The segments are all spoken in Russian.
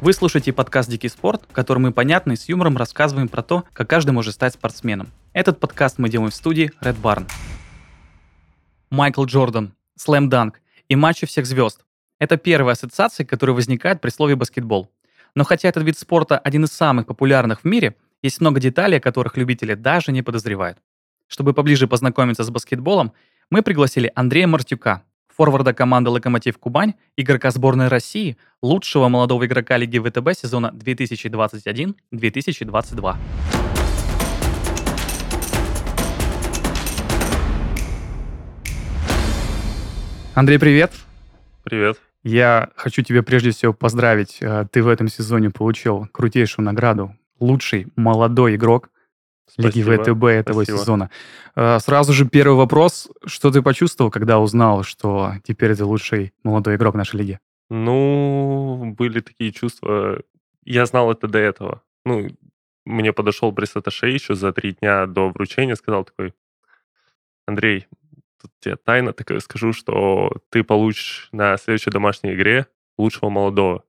Вы слушаете подкаст «Дикий спорт», в котором мы понятно и с юмором рассказываем про то, как каждый может стать спортсменом. Этот подкаст мы делаем в студии Red Barn. Майкл Джордан, слэм данк и матчи всех звезд. Это первая ассоциация, которая возникает при слове баскетбол. Но хотя этот вид спорта один из самых популярных в мире, есть много деталей, о которых любители даже не подозревают. Чтобы поближе познакомиться с баскетболом, мы пригласили Андрея Мартюка, форварда команды «Локомотив Кубань», игрока сборной России, лучшего молодого игрока Лиги ВТБ сезона 2021-2022. Андрей, привет. Привет. Я хочу тебя прежде всего поздравить. Э, ты в этом сезоне получил крутейшую награду «Лучший молодой игрок Лиги ВТБ этого Спасибо. сезона. Э, сразу же первый вопрос. Что ты почувствовал, когда узнал, что теперь ты лучший молодой игрок нашей лиги? Ну, были такие чувства. Я знал это до этого. Ну, мне подошел пресс-атташе еще за три дня до вручения, сказал такой, Андрей, тут тебе тайна такая скажу, что ты получишь на следующей домашней игре лучшего молодого.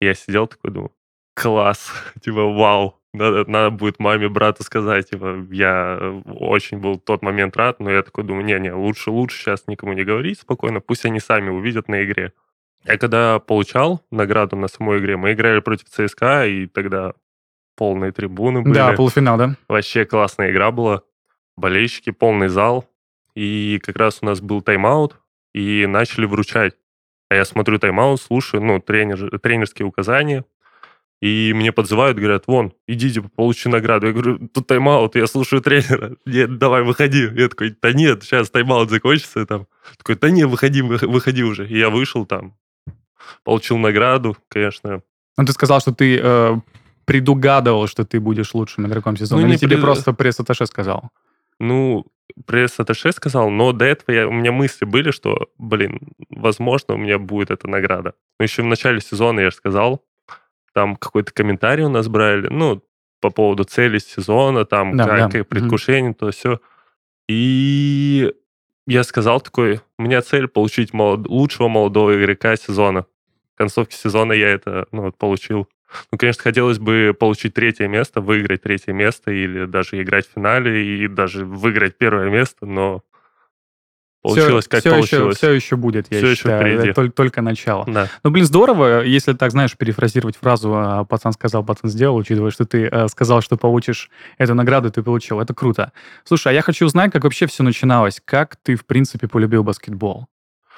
Я сидел такой, думаю, класс, типа, вау, надо, надо будет маме, брату сказать, типа, я э, очень был в тот момент рад, но я такой думаю, не-не, лучше, лучше сейчас никому не говорить спокойно, пусть они сами увидят на игре. Я когда получал награду на самой игре, мы играли против ЦСКА, и тогда полные трибуны были. Да, полуфинал, да. Вообще классная игра была. Болельщики, полный зал. И как раз у нас был тайм-аут, и начали вручать. А я смотрю тайм-аут, слушаю, ну, тренер, тренерские указания, и мне подзывают, говорят, вон, идите, получи награду. Я говорю, тут тайм-аут, я слушаю тренера. Нет, давай, выходи. Я такой, да нет, сейчас тайм-аут закончится. Там. Такой, да нет, выходи, выходи уже. И я вышел там, получил награду, конечно. Ну, ты сказал, что ты э, предугадывал, что ты будешь лучшим игроком сезона. Ну, Или тебе пред... просто пресс-атташе сказал? Ну, пресс-атташе сказал, но до этого я, у меня мысли были, что, блин, возможно, у меня будет эта награда. Но еще в начале сезона я же сказал, там какой-то комментарий у нас брали, ну, по поводу цели сезона, там, да, как да. предвкушение, mm-hmm. то все. И я сказал такой, у меня цель получить молод... лучшего молодого игрока сезона. В концовке сезона я это ну, вот, получил. Ну, конечно, хотелось бы получить третье место, выиграть третье место или даже играть в финале и даже выиграть первое место, но Получилось, все, как все получилось. Еще, все еще будет, я все считаю. Еще Это только, только начало. Да. Ну, блин, здорово, если так, знаешь, перефразировать фразу «А, «пацан сказал, пацан сделал», учитывая, что ты э, сказал, что получишь эту награду, ты получил. Это круто. Слушай, а я хочу узнать, как вообще все начиналось. Как ты, в принципе, полюбил баскетбол?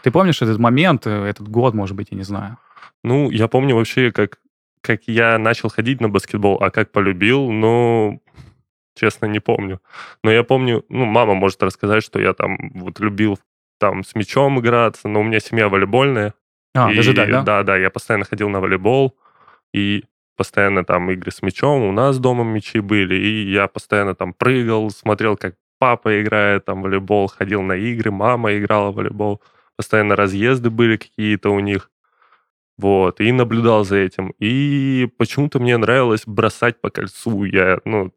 Ты помнишь этот момент, э, этот год, может быть, я не знаю? Ну, я помню вообще, как, как я начал ходить на баскетбол, а как полюбил, ну, честно, не помню. Но я помню, ну, мама может рассказать, что я там вот любил там с мячом играться, но у меня семья волейбольная. А, и, даже так, да? Да, да, я постоянно ходил на волейбол, и постоянно там игры с мячом, у нас дома мячи были, и я постоянно там прыгал, смотрел, как папа играет там волейбол, ходил на игры, мама играла в волейбол, постоянно разъезды были какие-то у них. Вот, и наблюдал за этим. И почему-то мне нравилось бросать по кольцу. Я, ну,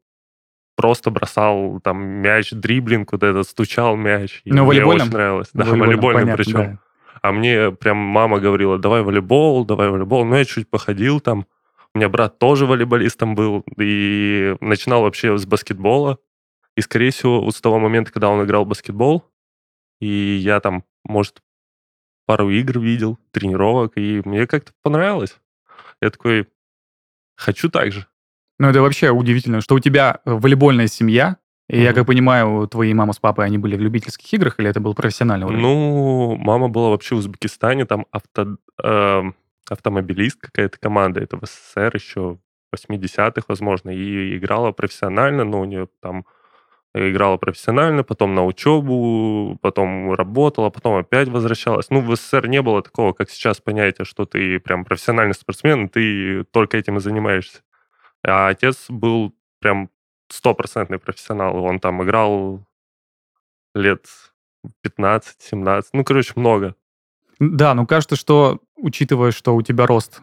просто бросал там мяч, дриблинг вот этот, стучал мяч. Ну, волейбольным? Мне очень нравилось. Да, волейбольным, понятно, причем. Да. А мне прям мама говорила, давай волейбол, давай волейбол. Ну, я чуть походил там. У меня брат тоже волейболистом был. И начинал вообще с баскетбола. И, скорее всего, вот с того момента, когда он играл в баскетбол, и я там, может, пару игр видел, тренировок, и мне как-то понравилось. Я такой, хочу так же. Ну, это вообще удивительно, что у тебя э, волейбольная семья, и mm-hmm. я как понимаю, твои мама с папой, они были в любительских играх, или это был профессиональный уровень? Ну, мама была вообще в Узбекистане, там авто, э, автомобилист какая-то команда, это в СССР еще 80-х, возможно, и играла профессионально, но у нее там играла профессионально, потом на учебу, потом работала, потом опять возвращалась. Ну, в СССР не было такого, как сейчас понятие, что ты прям профессиональный спортсмен, ты только этим и занимаешься. А отец был прям стопроцентный профессионал. Он там играл лет 15-17. Ну, короче, много. Да, ну кажется, что, учитывая, что у тебя рост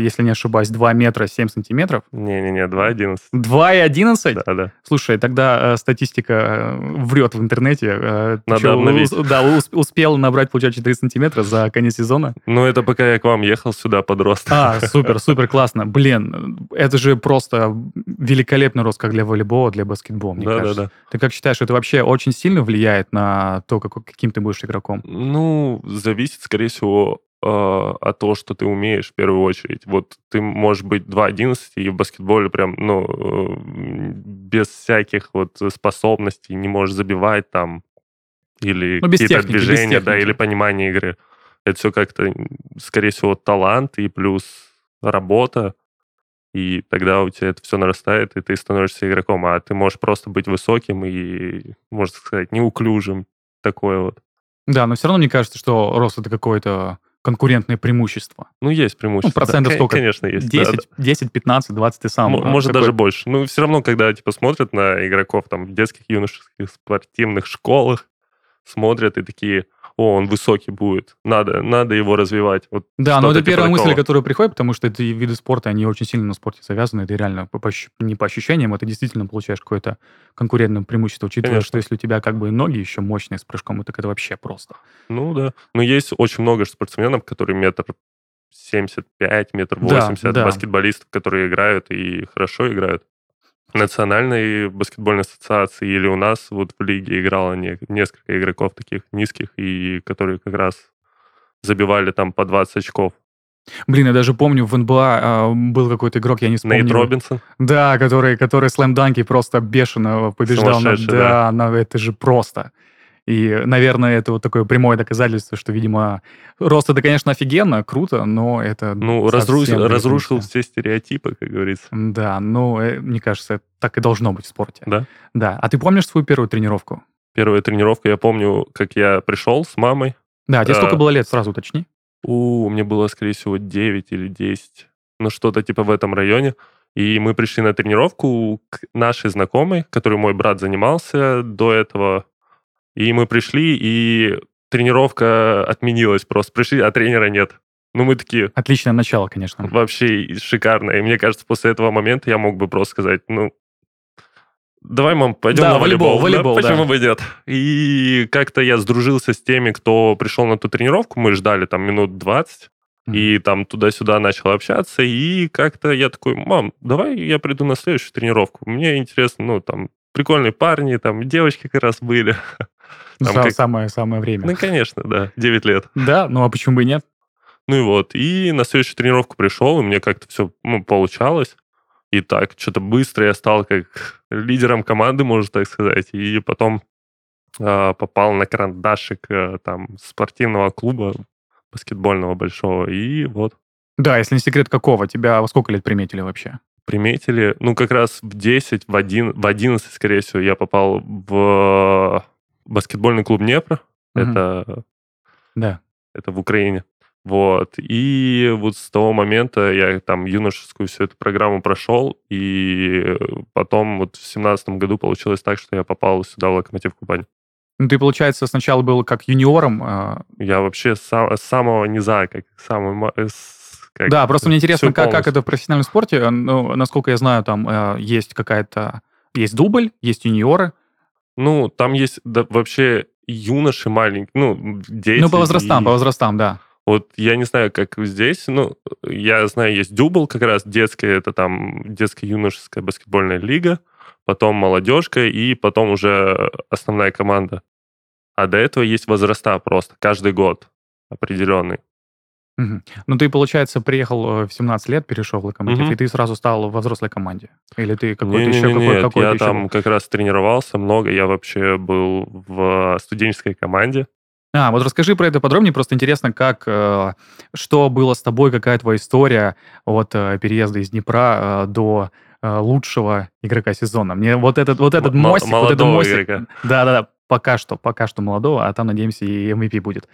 если не ошибаюсь, 2 метра 7 сантиметров. Не-не-не, 2,11. 2,11? Да-да. Слушай, тогда э, статистика э, врет в интернете. Э, Надо чё, обновить. да, ус- успел набрать, получается, 4 сантиметра за конец сезона. Ну, это пока я к вам ехал сюда, подрос. А, супер, супер, классно. Блин, это же просто великолепный рост как для волейбола, для баскетбола, мне кажется. Да-да-да. Ты как считаешь, это вообще очень сильно влияет на то, каким ты будешь игроком? Ну, зависит, скорее всего, от того, что ты умеешь в первую очередь. Вот ты можешь быть 2.11 и в баскетболе прям, ну, э, без всяких вот способностей не можешь забивать там или Ну, какие-то техники, движения, да, или понимание игры. Это все как-то, скорее всего, талант и плюс работа, и тогда у тебя это все нарастает, и ты становишься игроком. А ты можешь просто быть высоким и, можно сказать, неуклюжим. Такое вот. Да, но все равно мне кажется, что рост это какое-то конкурентное преимущество. Ну, есть преимущество. Ну, процентов Да, сколько? Конечно, есть. да, 10, 10, 15, 20 ты сам. М- э, Может, такой- даже больше. Ну, все равно, когда, типа, смотрят на игроков там в детских, юношеских, спортивных школах, смотрят и такие, о, он высокий будет, надо, надо его развивать. Вот Да, но это типа первая мысль, такого. которая приходит, потому что эти виды спорта, они очень сильно на спорте завязаны. Это реально по- по не по ощущениям, это действительно получаешь какое-то конкурентное преимущество, учитывая, Конечно. что если у тебя как бы ноги еще мощные с прыжком, так это вообще просто. Ну, да. Но есть очень много спортсменов, которые метр 75, метр Да, 80, да. баскетболистов, которые играют и хорошо играют. Национальной баскетбольной ассоциации или у нас вот в лиге играло не- несколько игроков таких низких, и которые как раз забивали там по 20 очков. Блин, я даже помню, в НБА а, был какой-то игрок, я не вспомню. Нейт Робинсон. Да, который, который слэм-данки просто бешено побеждал. на- Сумасшедший, да, на- это же просто. И, наверное, это вот такое прямое доказательство, что, видимо, рост это, конечно, офигенно, круто, но это Ну, совсем разрушил, все стереотипы, как говорится. Да, ну, э, мне кажется, так и должно быть в спорте. Да. Да. А ты помнишь свою первую тренировку? Первая тренировка, я помню, как я пришел с мамой. Да, тебе А. сколько было лет, сразу уточни. У, мне было, скорее всего, 9 или 10. Ну, что-то типа в этом районе. И мы пришли на тренировку к нашей знакомой, которой мой брат занимался до этого. И мы пришли, и тренировка отменилась просто. Пришли, а тренера нет. Ну, мы такие, Отличное начало, конечно. вообще шикарно. И мне кажется, после этого момента я мог бы просто сказать, ну, давай, мам, пойдем Да, на волейбол. волейбол, волейбол, Да, почему да. бы нет? И как-то я сдружился с теми, кто пришел на ту тренировку. Мы ждали там минут 20. И там туда-сюда начал общаться, и как-то я такой, мам, давай я приду на следующую тренировку. Мне интересно, ну, там, прикольные парни, там, девочки как раз были. Там са- как- самое, самое время. Ну, конечно, да, 9 лет. Да, ну а почему бы и нет? Ну и вот, и на следующую тренировку пришел, и мне как-то все ну, получалось. И так, что-то быстро я стал как лидером команды, можно так сказать. И потом а, попал на карандашик а, там спортивного клуба баскетбольного большого. И вот Да, если не секрет, какого? Тебя во сколько лет приметили вообще? приметили. Ну, как раз в 10, в, 1, в 11, скорее всего, я попал в баскетбольный клуб Днепр. Мгм. Это, Да. это в Украине. Вот. И вот с того момента я там юношескую всю эту программу прошел, и потом вот в семнадцатом году получилось так, что я попал сюда в Локомотив Кубань. Ну, ты, получается, сначала был как юниором. а, Я вообще с сам- с самого низа, как самый... э, как да, просто мне интересно, как, как это в профессиональном спорте. Ну, насколько я знаю, там э, есть какая-то... Есть дубль, есть юниоры. Ну, там есть да, вообще юноши маленькие, ну, дети. ну, по возрастам, и- по возрастам, да. Вот я не знаю, как здесь, ну, я знаю, есть дюбл как раз детская, это там детская юношеская баскетбольная лига, потом молодежка и потом уже основная команда. А до этого есть возраста просто, каждый год определенный. Мгм. Ну, ты, получается, приехал э, в 17 лет, перешел в Локомотив, Мгм. и ты сразу стал во взрослой команде? Или ты какой-то Не-не-не, еще... Какой, нет, какой-то я еще там как раз тренировался много, я вообще был в студенческой команде. А, вот расскажи про это подробнее, просто интересно, как, э, что было с тобой, какая твоя история от э, переезда из Днепра э, до э, лучшего игрока сезона. Мне вот этот, вот этот М- мостик, вот этот молодого мостик, игрока. да-да-да, пока что, пока что молодого, а там, надеемся, и MVP будет.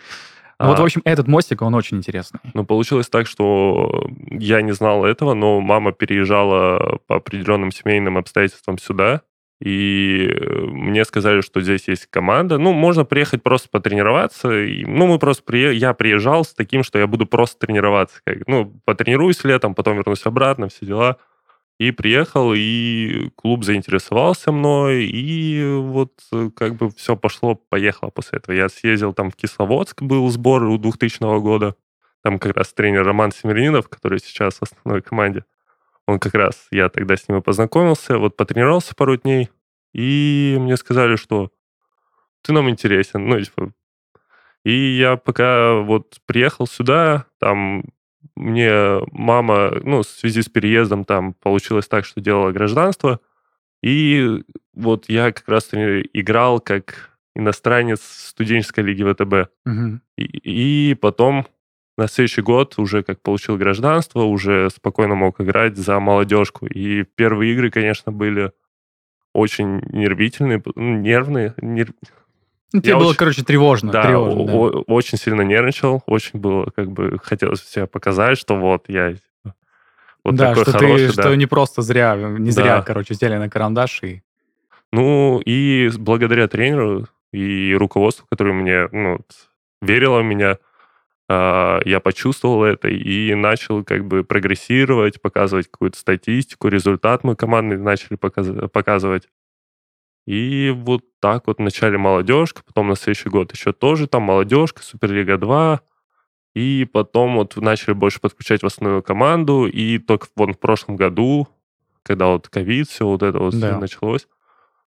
Вот, А. в общем, этот мостик, он очень интересный. Ну, получилось так, что я не знал этого, но мама переезжала по определенным семейным обстоятельствам сюда, И э, мне сказали, что здесь есть команда. Ну, можно приехать просто потренироваться. И, ну, мы просто при... я приезжал с таким, что я буду просто тренироваться. Как, ну, потренируюсь летом, потом вернусь обратно, все дела. И приехал, и клуб заинтересовался мной, и вот э, как бы все пошло-поехало после этого. Я съездил там в Кисловодск, был сбор у 2000 года. Там как раз тренер Роман Семеринов, который сейчас в основной команде. Он как раз, я тогда с ним и познакомился, вот потренировался пару дней, и мне сказали, что ты нам интересен. Ну, типа, и я пока вот приехал сюда, там мне мама, ну, в связи с переездом там получилось так, что делала гражданство, и вот я как раз играл как иностранец в студенческой лиге ВТБ. Угу. И, и потом на следующий год уже как получил гражданство, уже спокойно мог играть за молодежку. И первые игры, конечно, были очень нервительные, нервные. Нерв... Ну, тебе я было, очень, короче, тревожно. Да, тревожно, да. очень сильно нервничал, очень было, как бы, хотелось себя показать, что вот я вот да, такой что хороший. Ты, да. Что не просто зря, не зря, да. короче, взяли на карандаш и... Ну, и благодаря тренеру и руководству, которое мне, ну, верило в меня, а, я почувствовал это и начал как бы прогрессировать, показывать какую-то статистику, результат мы командный начали показывать. И вот так вот вначале молодежка, потом на следующий год еще тоже там молодежка, Суперлига 2, и потом вот начали больше подключать в основную команду, и только вон в прошлом году, когда вот ковид, все вот это вот да. началось,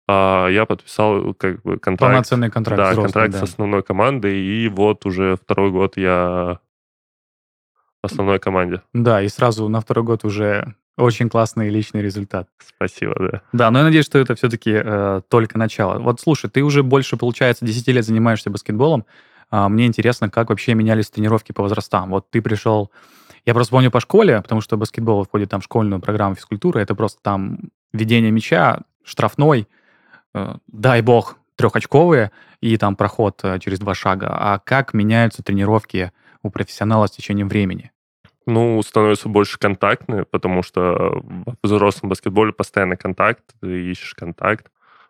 а я подписал как бы контракт. Полноценный контракт. Да, взрослый, контракт да. с основной командой, и вот уже второй год я в основной команде. Да, и сразу на второй год уже очень классный личный результат. Спасибо, да. Да, но я надеюсь, что это все-таки э, только начало. Вот слушай, ты уже больше, получается, 10 лет занимаешься баскетболом. А, мне интересно, как вообще менялись тренировки по возрастам. Вот ты пришел... Я просто помню по школе, потому что баскетбол входит там в школьную программу физкультуры. Это просто там ведение мяча, штрафной, э, дай бог, трехочковые и там проход э, через два шага. А как меняются тренировки у профессионала с течением времени? Ну, становится больше контактные, потому что в взрослом баскетболе постоянно контакт, ты ищешь контакт.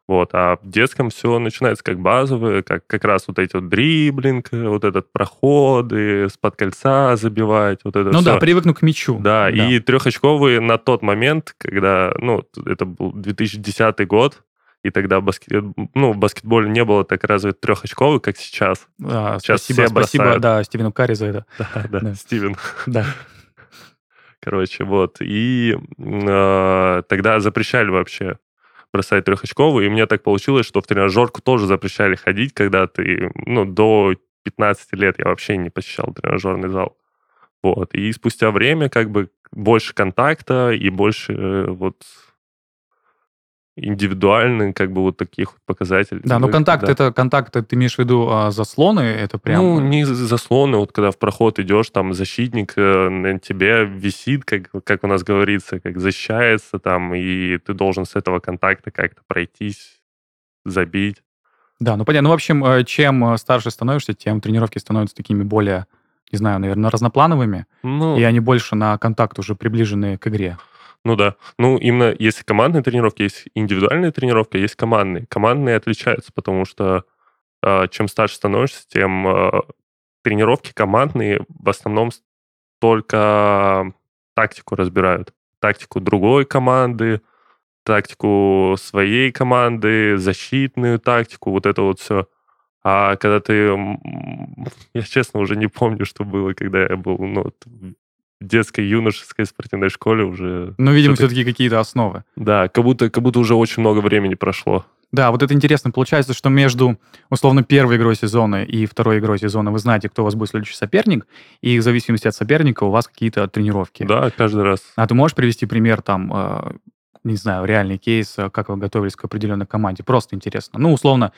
Вот, а в детском все начинается как базовое, как как раз вот эти вот дриблинг, вот этот проходы, с-под кольца забивать, вот это Ну все. да, привыкну к мячу. Да, да, и трехочковые на тот момент, когда, ну, это был 2010 год, и тогда баскет, ну, в баскетболе не было так развит трехочковый, как сейчас. А, сейчас спасибо, все спасибо, да, Стивену Карри за это. Да, да, да. Стивен. Да. Короче, вот. И э, тогда запрещали вообще бросать трехочковый, и мне так получилось, что в тренажерку тоже запрещали ходить, когда ты, ну, до 15 лет я вообще не посещал тренажерный зал. Вот. И спустя время как бы больше контакта и больше э, вот индивидуальный, как бы вот таких вот показателей. Да, но контакт, да. это контакт, ты имеешь в виду а, заслоны, это прям... Ну, не заслоны, вот когда в проход идешь, там защитник э, на тебе висит, как, как у нас говорится, как защищается там, и ты должен с этого контакта как-то пройтись, забить. Да, ну понятно. Ну, в общем, э, чем э, старше становишься, тем тренировки становятся такими более, не знаю, наверное, разноплановыми, ну, и они больше на контакт уже приближены к игре. Ну да. Ну, именно если командные тренировки, есть индивидуальные тренировки, есть командные. Командные отличаются, потому что э, чем старше становишься, тем э, тренировки командные в основном только тактику разбирают. Тактику другой команды, тактику своей команды, защитную тактику, вот это вот все. А когда ты... Я, честно, уже не помню, что было, когда я был ну, детской, юношеской спортивной школе уже... Ну, видимо, все-таки какие-то основы. Да, как будто, как будто уже очень много времени прошло. Да, вот это интересно. Получается, что между, условно, первой игрой сезона и второй игрой сезона вы знаете, кто у вас будет следующий соперник, и в зависимости от соперника у вас какие-то тренировки. Да, каждый раз. А ты можешь привести пример там, э, не знаю, реальный кейс, э, как вы готовились к определенной команде? Просто интересно. Ну, условно,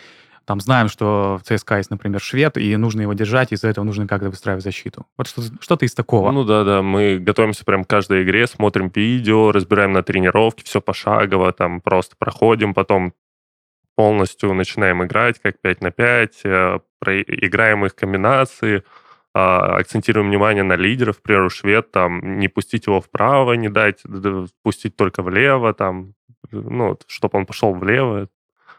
там знаем, что в ЦСКА есть, например, швед, и нужно его держать, из-за этого нужно как-то выстраивать защиту. Вот что-то, из такого. Ну да, да, мы готовимся прям к каждой игре, смотрим видео, разбираем на тренировке, все пошагово, там просто проходим, потом полностью начинаем играть, как 5 на 5, э, играем их комбинации, а, акцентируем внимание на лидеров, к примеру, швед, там, не пустить его вправо, не дать, пустить только влево, там, ну, чтобы он пошел влево.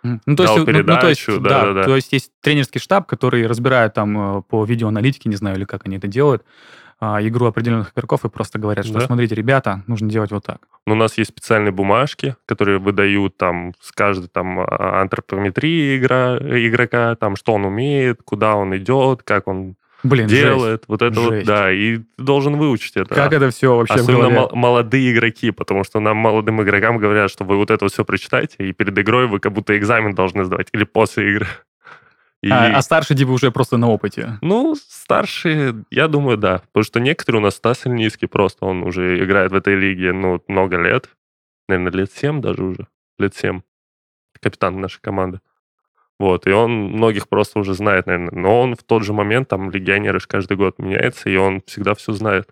Ну, то Дал есть, ну, ну, то есть, передачу, да, да-да-да. то есть есть тренерский штаб, который разбирает там э, по видеоаналитике, не знаю, или как они это делают, а, игру определенных игроков и просто говорят, что Да. смотрите, ребята, нужно делать вот так. Но у нас есть специальные бумажки, которые выдают там с каждой там а, антропометрии игра, игрока, там что он умеет, куда он идет, как он Блин, жесть. делает, вот это вот, Жесть. да, и ты должен выучить это. Как это все вообще Особенно мол- молодые игроки, потому что нам, молодым игрокам, говорят, что вы вот это все прочитаете, и перед игрой вы как будто экзамен должны сдавать, или после игры. И, А, а старший типа уже просто на опыте. Ну, старшие, я думаю, да. Потому что некоторые у нас Стас Ильницкий просто, он уже играет в этой лиге, ну, много лет. Наверное, лет 7 даже уже. Лет 7. Капитан нашей команды. Вот, и он многих просто уже знает, наверное. Но он в тот же момент, там, легионеры ж каждый год меняется, и он всегда все знает.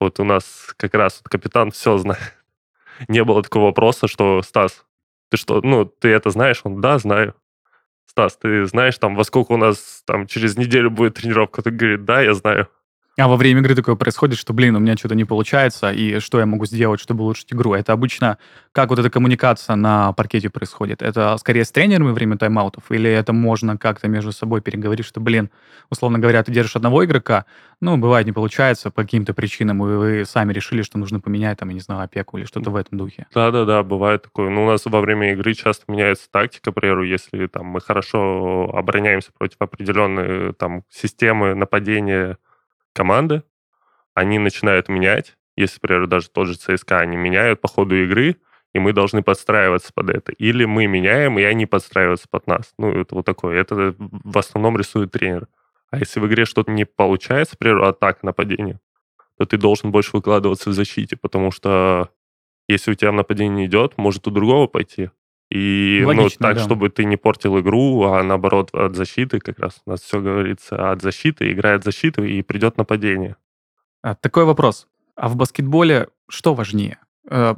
Вот у нас как раз вот капитан все знает. Не было такого вопроса, что, Стас, ты что, ну, ты это знаешь? Он, да, знаю. Стас, ты знаешь, там, во сколько у нас там через неделю будет тренировка? Ты говорит, да, я знаю. А во время игры такое происходит, что, блин, у меня что-то не получается, и что я могу сделать, чтобы улучшить игру? Это обычно, как вот эта коммуникация на паркете происходит? Это скорее с тренерами во время тайм-аутов, или это можно как-то между собой переговорить, что, блин, условно говоря, ты держишь одного игрока, ну, бывает, не получается по каким-то причинам, и вы сами решили, что нужно поменять, там, я не знаю, опеку или что-то в этом духе. Да-да-да, бывает такое. Ну, у нас во время игры часто меняется тактика, к примеру, если там мы хорошо обороняемся против определенной там системы нападения команды, они начинают менять. Если, к примеру, даже тот же ЦСКА, они меняют по ходу игры, и мы должны подстраиваться под это. Или мы меняем, и они подстраиваются под нас. Ну, это вот такое. Это в основном рисует тренер. А если в игре что-то не получается, к примеру, атака, нападение, то ты должен больше выкладываться в защите, потому что если у тебя нападение идет, может у другого пойти. И ну, Логично, так, да. чтобы ты не портил игру, а наоборот от защиты, как раз у нас все говорится от защиты, играет защиту, и придет нападение. А, такой вопрос. А в баскетболе что важнее? Э,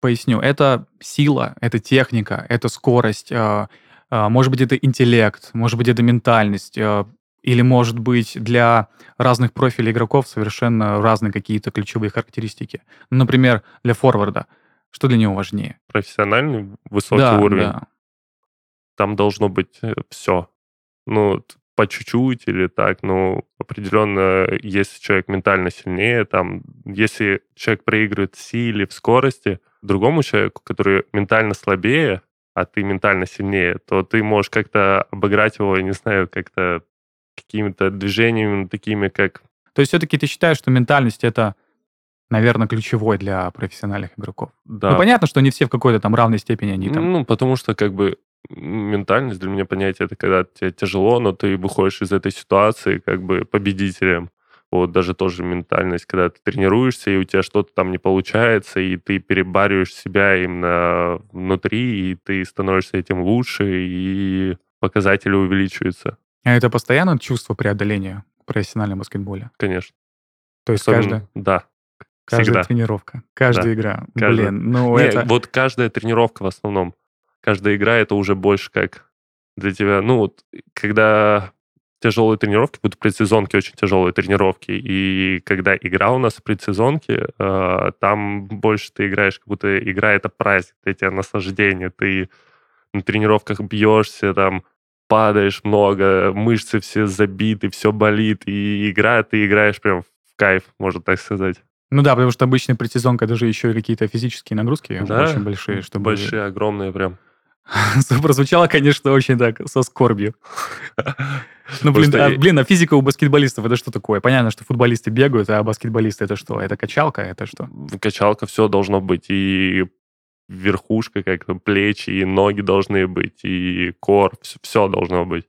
поясню. Это сила, это техника, это скорость, э, э, может быть, это интеллект, может быть, это ментальность, э, или, может быть, для разных профилей игроков совершенно разные какие-то ключевые характеристики. Ну, Например, для форварда. Что для него важнее? Профессиональный высокий да, уровень, да. там должно быть все. Ну, по чуть-чуть или так, ну, определенно, если человек ментально сильнее, там, если человек проигрывает в силе, в скорости, другому человеку, который ментально слабее, а ты ментально сильнее, то ты можешь как-то обыграть его, я не знаю, как-то какими-то движениями такими, как... То есть все-таки ты считаешь, что ментальность это, наверное, ключевой для профессиональных игроков? Да, Ну, понятно, что не все в какой-то там равной степени они там... Ну, потому что как бы ментальность для меня понятие это когда тебе тяжело, но ты выходишь из этой ситуации как бы победителем. Вот даже тоже ментальность, когда ты тренируешься, и у тебя что-то там не получается, и ты перебариваешь себя именно внутри, и ты становишься этим лучше, и показатели увеличиваются, А это постоянно чувство преодоления в профессиональном баскетболе? конечно. То есть Особенно- каждая, Да, каждая всегда. тренировка, каждая игра. каждая. Блин, ну Не, это... Вот каждая тренировка в основном. Каждая игра это уже больше как для тебя. Ну вот, когда тяжелые тренировки, будут предсезонки очень тяжелые тренировки, и когда игра у нас в предсезонке, э, там больше ты играешь, как будто игра это праздник, это тебе наслаждение, ты на тренировках бьешься, там падаешь много, мышцы все забиты, все болит, и игра, ты играешь прям в кайф, можно так сказать. Ну да, потому что обычная предсезонка, это же еще и какие-то физические нагрузки Да, очень большие, чтобы... Большие, огромные прям. Прозвучало, конечно, очень так, со скорбью. Ну, блин, а, блин, а физика у баскетболистов это что такое? Понятно, что футболисты бегают, а баскетболисты это что? Это качалка? Это что? качалка, все должно быть. И верхушка, как-то плечи, и ноги должны быть, и кор, все, должно быть.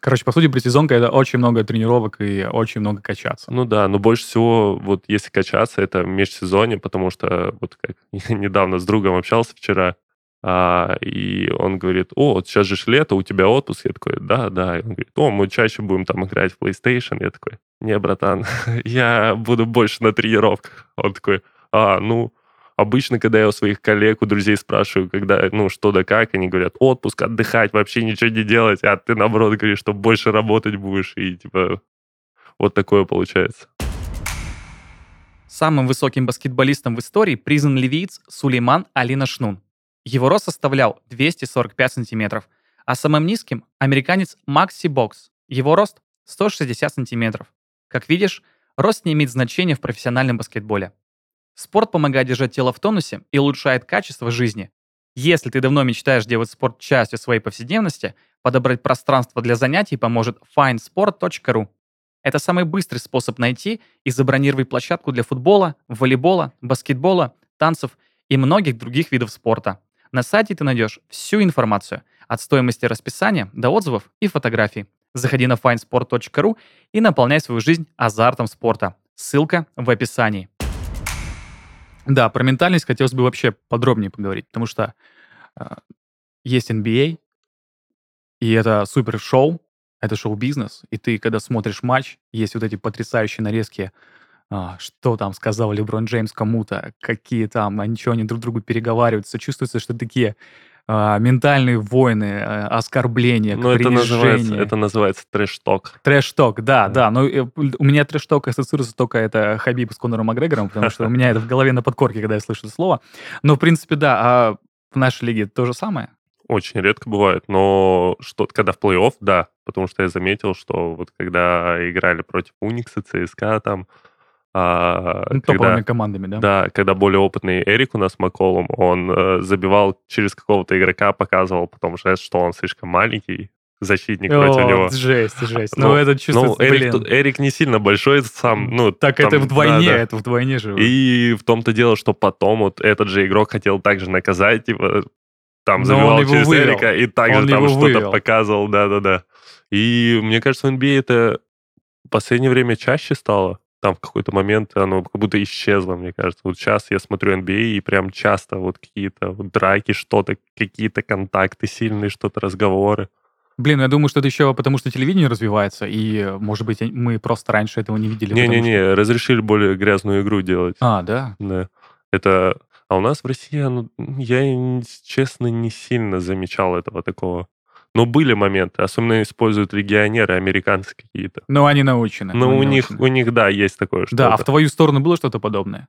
Короче, по сути, предсезонка это очень много тренировок и очень много качаться. Ну да, но больше всего, вот если качаться, это межсезонье, потому что вот как недавно с другом общался вчера, а, и он говорит, о, вот сейчас же лето, у тебя отпуск. Я такой, да, да. И он говорит, о, мы чаще будем там играть в PlayStation. Я такой, не, братан, я буду больше на тренировках. Он такой, а, ну, обычно, когда я у своих коллег, у друзей спрашиваю, когда, ну, что да как, они говорят, отпуск, отдыхать, вообще ничего не делать, а ты, наоборот, говоришь, что больше работать будешь, и, типа, вот такое получается. Самым высоким баскетболистом в истории признан ливиец Сулейман Алина Шнун. Его рост составлял 245 сантиметров, а самым низким – американец Макси Бокс. Его рост 160 сантиметров. Как видишь, рост не имеет значения в профессиональном баскетболе. Спорт помогает держать тело в тонусе и улучшает качество жизни. Если ты давно мечтаешь делать спорт частью своей повседневности, подобрать пространство для занятий поможет findsport.ru. Это самый быстрый способ найти и забронировать площадку для футбола, волейбола, баскетбола, танцев и многих других видов спорта. На сайте ты найдешь всю информацию, от стоимости расписания до отзывов и фотографий. Заходи на findsport.ru и наполняй свою жизнь азартом спорта. Ссылка в описании. Да, про ментальность хотелось бы вообще подробнее поговорить, потому что э, есть NBA, и это супер шоу, это шоу-бизнес, и ты, когда смотришь матч, есть вот эти потрясающие нарезки, а, что там сказал Леброн Джеймс кому-то, какие там, а ничего они друг другу переговариваются, чувствуется, что такие а, ментальные войны, а, оскорбления, Ну, это называется, это называется трэш-ток. Трэш-ток, да, да. Но э, у меня трэш-ток ассоциируется только это Хабиб с Конором Макгрегором, потому что у меня это в голове на подкорке, когда я слышу это слово. Но, в принципе, да, а в нашей лиге то же самое? Очень редко бывает, но что когда в плей-офф, да, потому что я заметил, что вот когда играли против Уникса, ЦСКА там, а, ну, когда, командами, да? Да, когда более опытный Эрик у нас Макколлум, он э, забивал через какого-то игрока, показывал потом жест, что он слишком маленький, защитник О, против него. Жесть, жесть. Ну, ну это чувствуется, ну, Эрик, тут, Эрик не сильно большой сам, ну... Так там, это вдвойне, да, да. это вдвойне же. И в том-то дело, что потом вот этот же игрок хотел также наказать, типа, там забивал через вывел. Эрика и также он там что-то показывал, да-да-да. И мне кажется, в NBA это в последнее время чаще стало там в какой-то момент оно как будто исчезло, мне кажется. Вот сейчас я смотрю NBA, и прям часто вот какие-то вот драки, что-то, какие-то контакты сильные, что-то разговоры. Блин, я думаю, что это еще потому, что телевидение развивается, и, может быть, мы просто раньше этого не видели. Не-не-не, что... разрешили более грязную игру делать. А, да? Да. Это... А у нас в России, ну, я, честно, не сильно замечал этого такого. Но были моменты, особенно используют легионеры, американцы какие-то. Но они научены. Ну, у них, у них, да, есть такое что-то. Да, а в твою сторону было что-то подобное?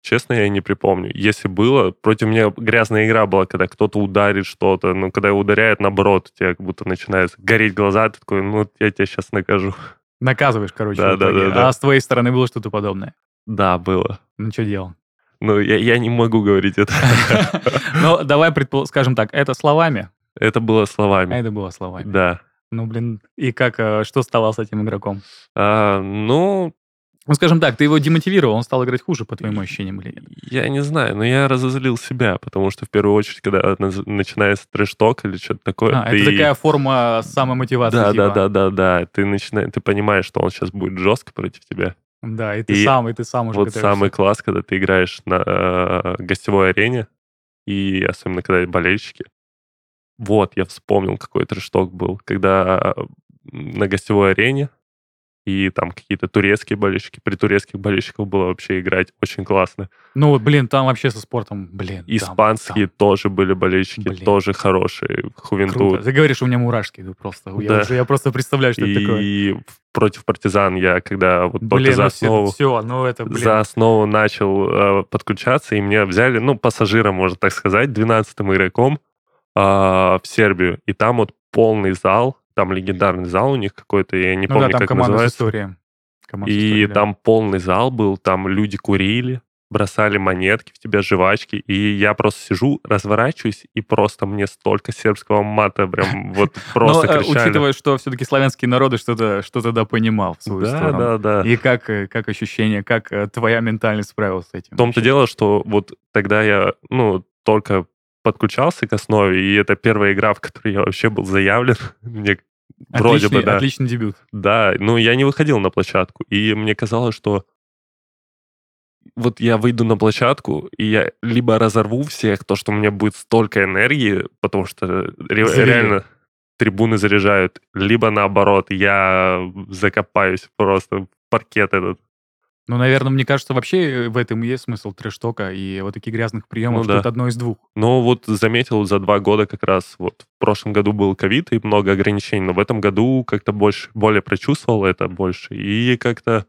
Честно, я не припомню. Если было, против меня грязная игра была, когда кто-то ударит что-то, ну, когда ударяет, наоборот, у тебя как будто начинает гореть глаза, ты такой, ну, я тебя сейчас накажу. Наказываешь, короче. Да, да, да, да. А с твоей стороны было что-то подобное? Да, было. Ну, что делал? Ну, я, я не могу говорить это. Ну, давай, скажем так, это словами. Это было словами. Это было словами. Да. Ну, блин, и как, э, что стало с этим игроком? А, ну... Ну, скажем так, ты его демотивировал, он стал играть хуже, по твоим ощущениям, или нет? Я не знаю, но я разозлил себя, потому что в первую очередь, когда начинается трэш-ток или что-то такое... А, ты... это такая форма самомотивации, Да, типа. да, да, да, да. Ты, начинаешь, ты понимаешь, что он сейчас будет жестко против тебя. Да, и ты и сам, и ты сам уже Вот самый класс, когда ты играешь на э, гостевой арене, и особенно когда болельщики, вот, я вспомнил, какой трешток был, когда на гостевой арене и там какие-то турецкие болельщики. При турецких болельщиках было вообще играть очень классно. Ну, блин, там вообще со спортом, блин. Испанские там, там. тоже были болельщики, блин. тоже хорошие. Хувентуд. Ты говоришь, у меня мурашки идут просто. Да. Я, уже, я просто представляю, что и это такое. И против партизан я, когда вот блин, только за ну основу, все, все, ну это, блин. за основу начал э, подключаться, и меня взяли, ну, пассажиром, можно так сказать, 12-м игроком в Сербию, и там вот полный зал, там легендарный зал у них какой-то, я не ну помню, да, там как называется. История. Команда и история, там да. полный зал был, там люди курили, бросали монетки в тебя, жвачки, и я просто сижу, разворачиваюсь, и просто мне столько сербского мата прям вот просто Но, кричали. учитывая, что все-таки славянские народы что-то что да понимал в свою да, сторону. Да, да, И как, э, как ощущение, как э, твоя ментальность справилась с этим? В том-то дело, что вот тогда я, ну, только подключался к основе, и это первая игра, в которой я вообще был заявлен. Мне вроде отличный, бы, да. Отличный дебют. Да, ну я не выходил на площадку, и мне казалось, что вот я выйду на площадку, и я либо разорву всех, то, что у меня будет столько энергии, потому что ре- реально трибуны заряжают, либо наоборот, я закопаюсь просто в паркет этот. Ну, наверное, мне кажется, вообще в этом и есть смысл трэш-тока и вот таких грязных приемов, ну, что да. это одно из двух. Ну, вот заметил за два года как раз, вот в прошлом году был ковид и много ограничений, но в этом году как-то больше, более прочувствовал это больше, и как-то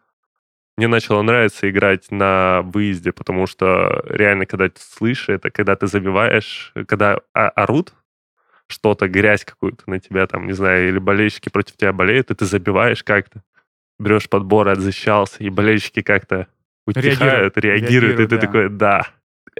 мне начало нравиться играть на выезде, потому что реально, когда ты слышишь это, когда ты забиваешь, когда орут что-то, грязь какую-то на тебя, там, не знаю, или болельщики против тебя болеют, и ты забиваешь как-то, берешь подбор, отзащищался, и болельщики как-то утихают, реагируют, реагируют и ты да. такой, да,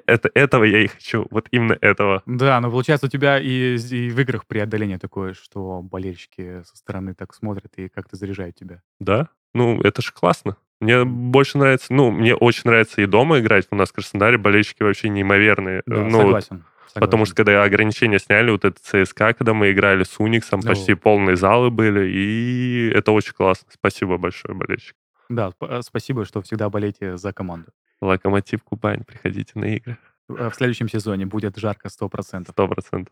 это, этого я и хочу, вот именно этого. Да, но получается у тебя и, и в играх преодоление такое, что болельщики со стороны так смотрят и как-то заряжают тебя. Да, ну это же классно. Мне больше нравится, ну, мне очень нравится и дома играть. У нас в Краснодаре болельщики вообще неимоверные. Да, ну, согласен. Вот, Потому что когда ограничения сняли, вот это ЦСКА, когда мы играли с Униксом, ну. почти полные залы были, и это очень классно. Спасибо большое, болельщик. Да, э, спасибо, что всегда болеете за команду. Локомотив Кубань, приходите на игры. Э, в следующем сезоне будет жарко 100%. 100%.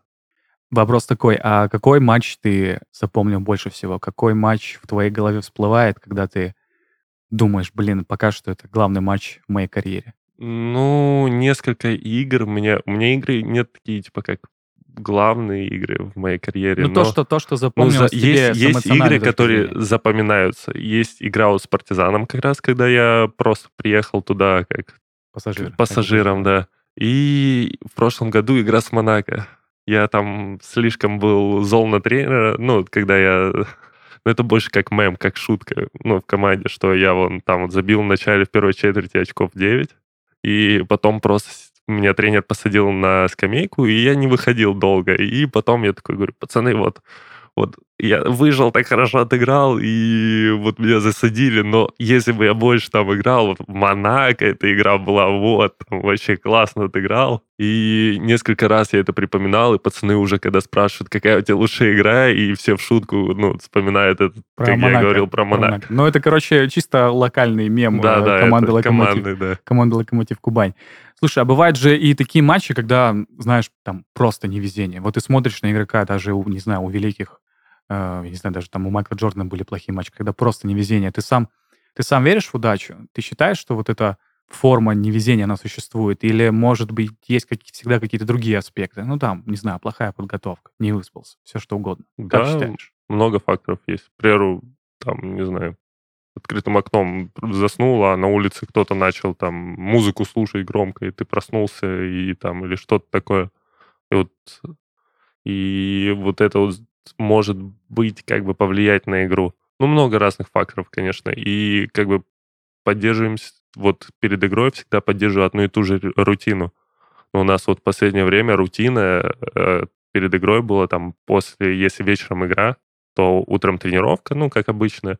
Вопрос такой, а какой матч ты запомнил больше всего? Какой матч в твоей голове всплывает, когда ты думаешь, блин, пока что это главный матч в моей карьере? Ну, несколько игр. У меня, у меня игры нет такие, типа, как главные игры в моей карьере. Ну, то, что, то, что запомнилось ну, за, тебе есть, есть игры, которые запоминаются. Есть игра вот с партизаном как раз, когда я просто приехал туда как Пассажир. пассажиром, да. И в прошлом году игра с Монако. Я там слишком был зол на тренера, ну, когда я... Ну, это больше как мем, как шутка, ну, в команде, что я вон там вот забил в начале в первой четверти очков 9, и потом просто меня тренер посадил на скамейку, и я не выходил долго. И потом я такой говорю, пацаны, вот вот я выжил, так хорошо отыграл, и вот меня засадили, но если бы я больше там играл, вот в Монако эта игра была, вот, там вообще классно отыграл. И несколько раз я это припоминал, и пацаны уже, когда спрашивают, какая у тебя лучшая игра, и все в шутку, ну, вспоминают это, про как Монако, я говорил про Монако. Монако. Ну, это, короче, чисто локальный мем да, да, команды, Локомотив, команды, да. команды Локомотив Кубань. Слушай, а бывают же и такие матчи, когда, знаешь, там просто невезение. Вот ты смотришь на игрока даже, у, не знаю, у великих э, я не знаю, даже там у Майкла Джордана были плохие матчи, когда просто невезение. Ты сам, ты сам веришь в удачу? Ты считаешь, что вот эта форма невезения, она существует? Или, может быть, есть как, всегда какие-то другие аспекты? Ну, там, не знаю, плохая подготовка, не выспался, все что угодно. Да, как считаешь? много факторов есть. К примеру, там, не знаю, открытым окном заснул, а на улице кто-то начал там музыку слушать громко, и ты проснулся, и там, или что-то такое. И вот, и вот это вот может быть, как бы повлиять на игру. Ну, много разных факторов, конечно. И как бы поддерживаем, вот перед игрой всегда поддерживаю одну и ту же рутину. Но у нас вот в последнее время рутина э, перед игрой была там после, если вечером игра, то утром тренировка, ну, как обычно,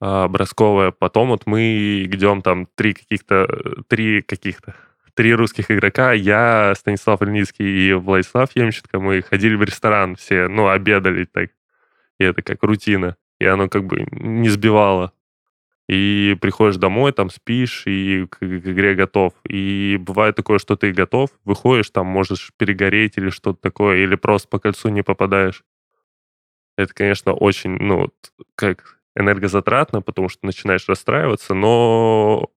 э, бросковая. Потом вот мы идем там три каких-то, три каких-то, три русских игрока, я, Станислав Ильницкий и Владислав Емченко, мы ходили в ресторан все, ну, обедали так. И это как рутина. И оно как бы не сбивало. И приходишь домой, там спишь, и к, к игре готов. И бывает такое, что ты готов, выходишь, там можешь перегореть или что-то такое, или просто по кольцу не попадаешь. Это, конечно, очень, ну, как энергозатратно, потому что начинаешь расстраиваться, но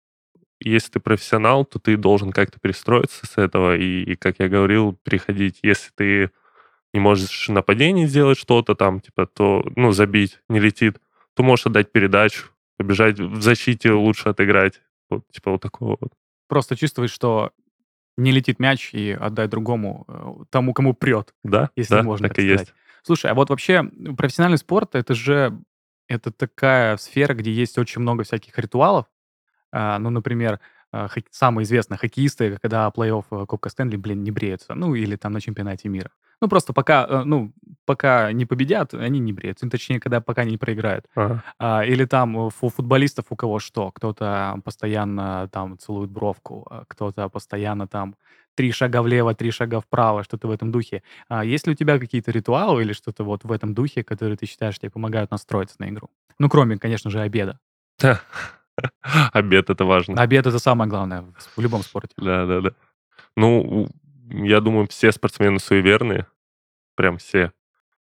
если ты профессионал, то ты должен как-то перестроиться с этого и, и, как я говорил, приходить. Если ты не можешь нападение сделать что-то там, типа, то, ну, забить, не летит, то можешь отдать передачу, побежать в защите лучше отыграть. Вот, типа, вот такого вот. Просто чувствуешь, что не летит мяч и отдай другому, э, тому, кому прет. Да, если да, можно так, так и есть. Слушай, а вот вообще профессиональный спорт, это же это такая сфера, где есть очень много всяких ритуалов, а, ну, например, а, хок- самые известные хоккеисты, когда плей-офф э, Кубка Стэнли, блин, не бреются. Ну, или там на чемпионате мира. Ну, просто пока, э, ну, пока не победят, они не бреются. Ну, точнее, когда пока не проиграют. Ага. А, или там у футболистов у кого что. Кто-то постоянно там целует бровку, кто-то постоянно там три шага влево, три шага вправо, что-то в этом духе. А есть ли у тебя какие-то ритуалы или что-то вот в этом духе, которые ты считаешь тебе помогают настроиться на игру? Ну, кроме, конечно же, обеда. Обед это важно. Обед это самое главное в любом спорте. Да, да, да. Ну, я думаю, все спортсмены суеверные. Прям все.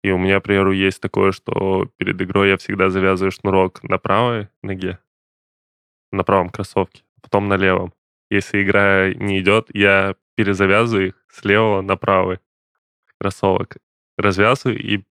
И у меня, к примеру, есть такое, что перед игрой я всегда завязываю шнурок на правой ноге, на правом кроссовке, потом на левом. Если игра не идет, я перезавязываю их с левого на правый кроссовок. Развязываю и